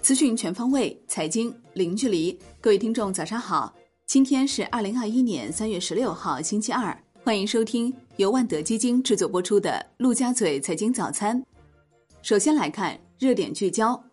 资讯全方位，财经零距离。各位听众，早上好！今天是二零二一年三月十六号，星期二。欢迎收听由万德基金制作播出的《陆家嘴财经早餐》。首先来看热点聚焦：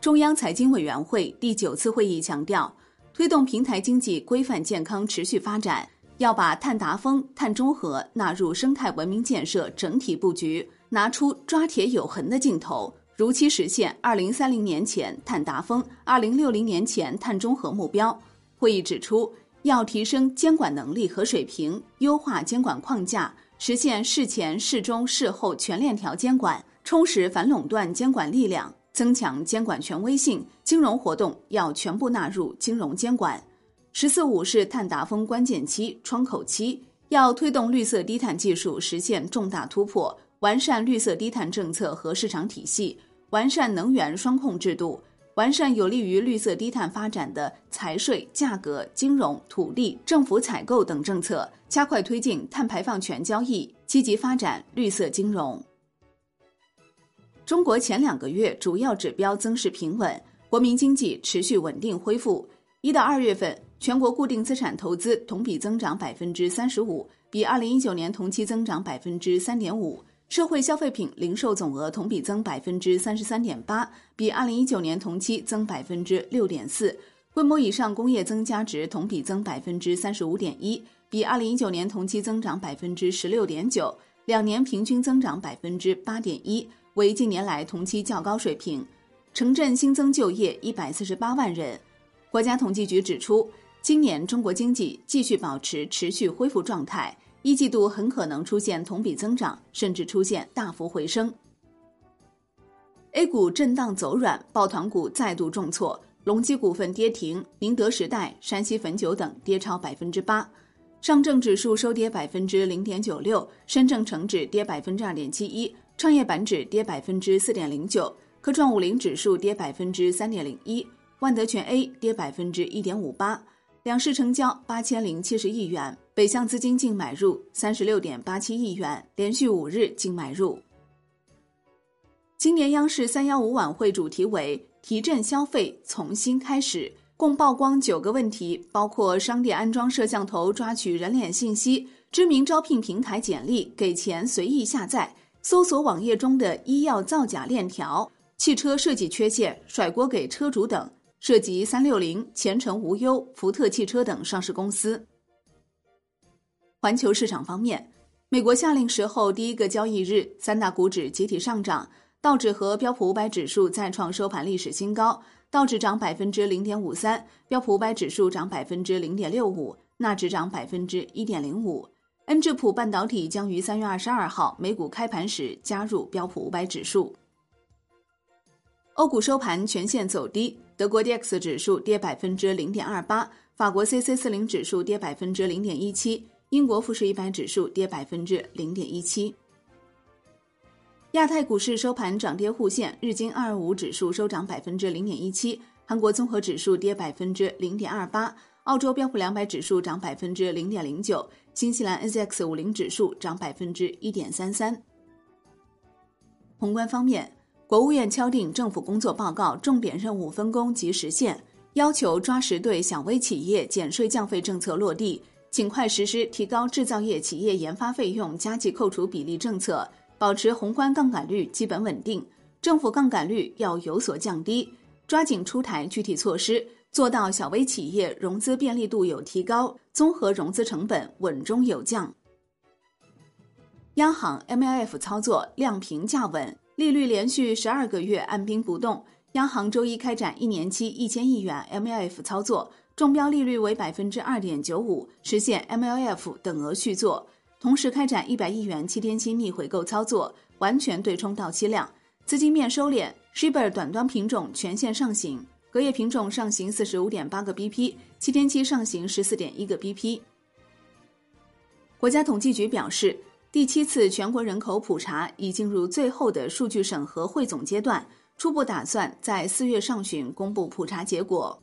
中央财经委员会第九次会议强调，推动平台经济规范健康持续发展，要把碳达峰、碳中和纳入生态文明建设整体布局，拿出抓铁有痕的劲头。如期实现二零三零年前碳达峰、二零六零年前碳中和目标。会议指出，要提升监管能力和水平，优化监管框架，实现事前、事中、事后全链条监管，充实反垄断监管力量，增强监管权威性。金融活动要全部纳入金融监管。“十四五”是碳达峰关键期、窗口期，要推动绿色低碳技术实现重大突破，完善绿色低碳政策和市场体系。完善能源双控制度，完善有利于绿色低碳发展的财税、价格、金融、土地、政府采购等政策，加快推进碳排放权交易，积极发展绿色金融。中国前两个月主要指标增势平稳，国民经济持续稳定恢复。一到二月份，全国固定资产投资同比增长百分之三十五，比二零一九年同期增长百分之三点五。社会消费品零售总额同比增百分之三十三点八，比二零一九年同期增百分之六点四。规模以上工业增加值同比增百分之三十五点一，比二零一九年同期增长百分之十六点九，两年平均增长百分之八点一，为近年来同期较高水平。城镇新增就业一百四十八万人。国家统计局指出，今年中国经济继续保持持续恢复状态。一季度很可能出现同比增长，甚至出现大幅回升。A 股震荡走软，抱团股再度重挫，隆基股份跌停，宁德时代、山西汾酒等跌超百分之八。上证指数收跌百分之零点九六，深证成指跌百分之二点七一，创业板指跌百分之四点零九，科创五零指数跌百分之三点零一，万德全 A 跌百分之一点五八。两市成交八千零七十亿元，北向资金净买入三十六点八七亿元，连续五日净买入。今年央视三幺五晚会主题为“提振消费，从新开始”，共曝光九个问题，包括商店安装摄像头抓取人脸信息、知名招聘平台简历给钱随意下载、搜索网页中的医药造假链条、汽车设计缺陷甩锅给车主等。涉及三六零、前程无忧、福特汽车等上市公司。环球市场方面，美国下令时候第一个交易日，三大股指集体上涨，道指和标普五百指数再创收盘历史新高，道指涨百分之零点五三，标普五百指数涨百分之零点六五，纳指涨百分之一点零五。恩智浦半导体将于三月二十二号美股开盘时加入标普五百指数。欧股收盘全线走低。德国 D X 指数跌百分之零点二八，法国 C C 四零指数跌百分之零点一七，英国富时一百指数跌百分之零点一七。亚太股市收盘涨跌互现，日经二二五指数收涨百分之零点一七，韩国综合指数跌百分之零点二八，澳洲标普两百指数涨百分之零点零九，新西兰 N Z X 五零指数涨百分之一点三三。宏观方面。国务院敲定政府工作报告重点任务分工及实现，要求抓实对小微企业减税降费政策落地，尽快实施提高制造业企业研发费用加计扣除比例政策，保持宏观杠杆率基本稳定，政府杠杆率要有所降低，抓紧出台具体措施，做到小微企业融资便利度有提高，综合融资成本稳中有降。央行 MLF 操作量平价稳。利率连续十二个月按兵不动，央行周一开展一年期一千亿元 MLF 操作，中标利率为百分之二点九五，实现 MLF 等额续作。同时开展一百亿元七天期逆回购操作，完全对冲到期量。资金面收敛，Shibor 短端品种全线上行，隔夜品种上行四十五点八个 BP，七天期上行十四点一个 BP。国家统计局表示。第七次全国人口普查已进入最后的数据审核汇总阶段，初步打算在四月上旬公布普查结果。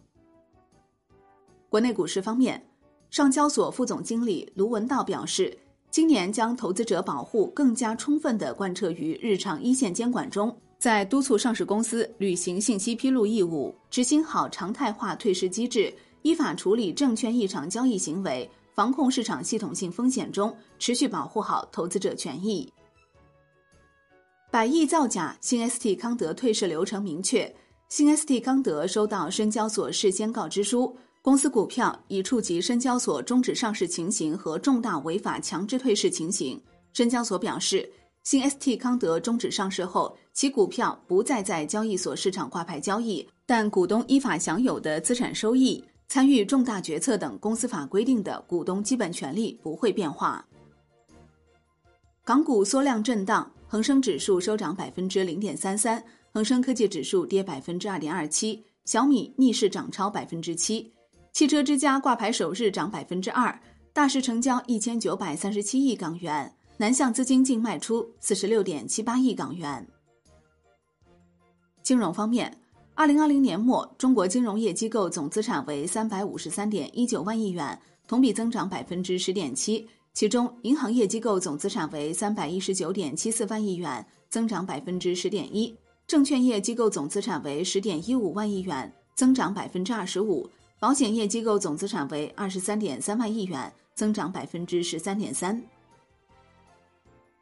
国内股市方面，上交所副总经理卢文道表示，今年将投资者保护更加充分地贯彻于日常一线监管中，在督促上市公司履行信息披露义务、执行好常态化退市机制、依法处理证券异常交易行为、防控市场系统性风险中，持续保护好投资者权益。百亿造假，新 ST 康德退市流程明确。新 ST 康德收到深交所事先告知书。公司股票已触及深交所终止上市情形和重大违法强制退市情形。深交所表示，新 ST 康德终止上市后，其股票不再在交易所市场挂牌交易，但股东依法享有的资产收益、参与重大决策等公司法规定的股东基本权利不会变化。港股缩量震荡，恒生指数收涨百分之零点三三，恒生科技指数跌百分之二点二七，小米逆势涨超百分之七。汽车之家挂牌首日涨百分之二，大市成交一千九百三十七亿港元，南向资金净卖出四十六点七八亿港元。金融方面，二零二零年末，中国金融业机构总资产为三百五十三点一九万亿元，同比增长百分之十点七。其中，银行业机构总资产为三百一十九点七四万亿元，增长百分之十点一；证券业机构总资产为十点一五万亿元，增长百分之二十五。保险业机构总资产为二十三点三万亿元，增长百分之十三点三。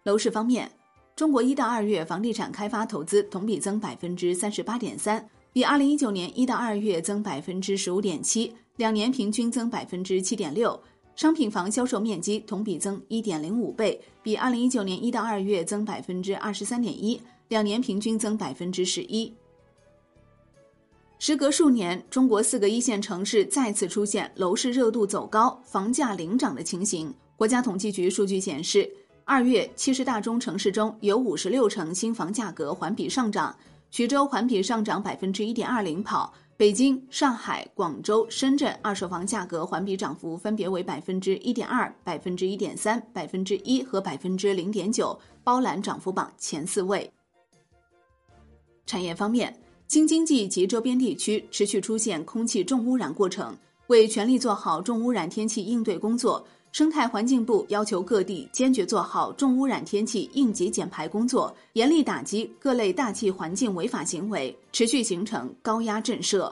楼市方面，中国一到二月房地产开发投资同比增百分之三十八点三，比二零一九年一到二月增百分之十五点七，两年平均增百分之七点六。商品房销售面积同比增一点零五倍，比二零一九年一到二月增百分之二十三点一，两年平均增百分之十一。时隔数年，中国四个一线城市再次出现楼市热度走高、房价领涨的情形。国家统计局数据显示，二月七十大中城市中有五十六城新房价格环比上涨，徐州环比上涨百分之一点二领跑，北京、上海、广州、深圳二手房价格环比涨幅分别为百分之一点二、百分之一点三、百分之一和百分之零点九，包揽涨幅榜前四位。产业方面。京津冀及周边地区持续出现空气重污染过程，为全力做好重污染天气应对工作，生态环境部要求各地坚决做好重污染天气应急减排工作，严厉打击各类大气环境违法行为，持续形成高压震慑。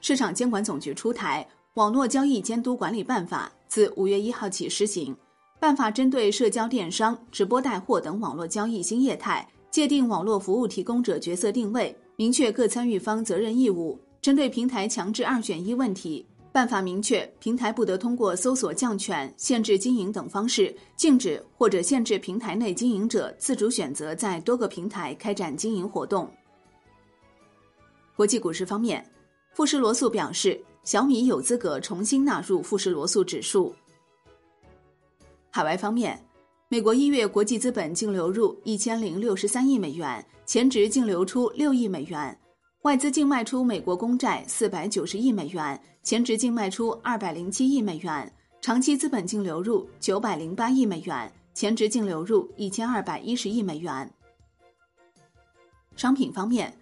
市场监管总局出台《网络交易监督管理办法》，自五月一号起施行。办法针对社交电商、直播带货等网络交易新业态。界定网络服务提供者角色定位，明确各参与方责任义务。针对平台强制二选一问题，办法明确平台不得通过搜索降权、限制经营等方式，禁止或者限制平台内经营者自主选择在多个平台开展经营活动。国际股市方面，富时罗素表示，小米有资格重新纳入富时罗素指数。海外方面。美国一月国际资本净流入一千零六十三亿美元，前值净流出六亿美元；外资净卖出美国公债四百九十亿美元，前值净卖出二百零七亿美元；长期资本净流入九百零八亿美元，前值净流入一千二百一十亿美元。商品方面，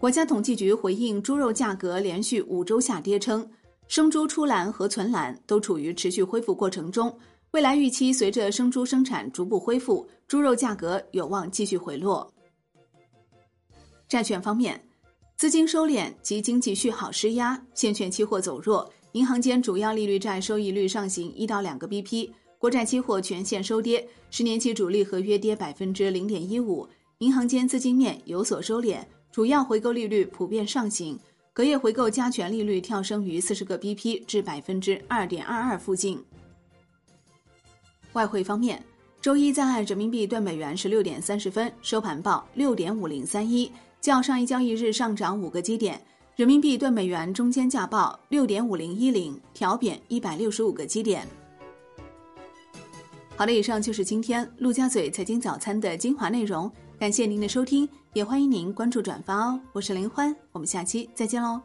国家统计局回应猪肉价格连续五周下跌称，生猪出栏和存栏都处于持续恢复过程中。未来预期，随着生猪生产逐步恢复，猪肉价格有望继续回落。债券方面，资金收敛及经济续好施压，现券期货走弱，银行间主要利率债收益率上行一到两个 BP，国债期货全线收跌，十年期主力合约跌百分之零点一五，银行间资金面有所收敛，主要回购利率普遍上行，隔夜回购加权利率跳升于四十个 BP 至百分之二点二二附近。外汇方面，周一在岸人民币兑美元十六点三十分收盘报六点五零三一，较上一交易日上涨五个基点。人民币兑美元中间价报六点五零一零，调贬一百六十五个基点。好的，以上就是今天陆家嘴财经早餐的精华内容，感谢您的收听，也欢迎您关注转发哦。我是林欢，我们下期再见喽。